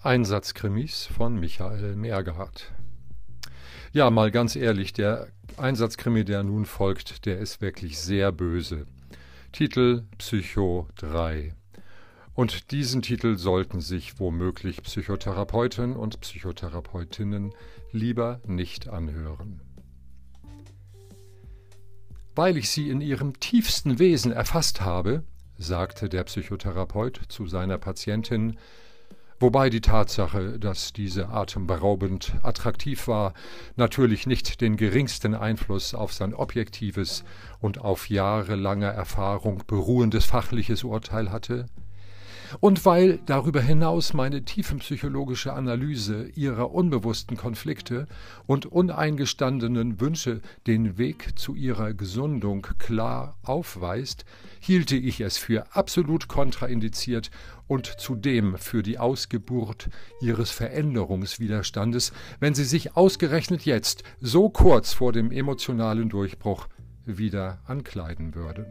Einsatzkrimis von Michael Mergard. Ja, mal ganz ehrlich, der Einsatzkrimi, der nun folgt, der ist wirklich sehr böse. Titel Psycho 3. Und diesen Titel sollten sich womöglich Psychotherapeuten und Psychotherapeutinnen lieber nicht anhören. Weil ich sie in ihrem tiefsten Wesen erfasst habe, sagte der Psychotherapeut zu seiner Patientin, wobei die Tatsache, dass diese atemberaubend attraktiv war, natürlich nicht den geringsten Einfluss auf sein objektives und auf jahrelanger Erfahrung beruhendes fachliches Urteil hatte, und weil darüber hinaus meine tiefenpsychologische Analyse ihrer unbewussten Konflikte und uneingestandenen Wünsche den Weg zu ihrer Gesundung klar aufweist, hielte ich es für absolut kontraindiziert und zudem für die Ausgeburt ihres Veränderungswiderstandes, wenn sie sich ausgerechnet jetzt, so kurz vor dem emotionalen Durchbruch, wieder ankleiden würden.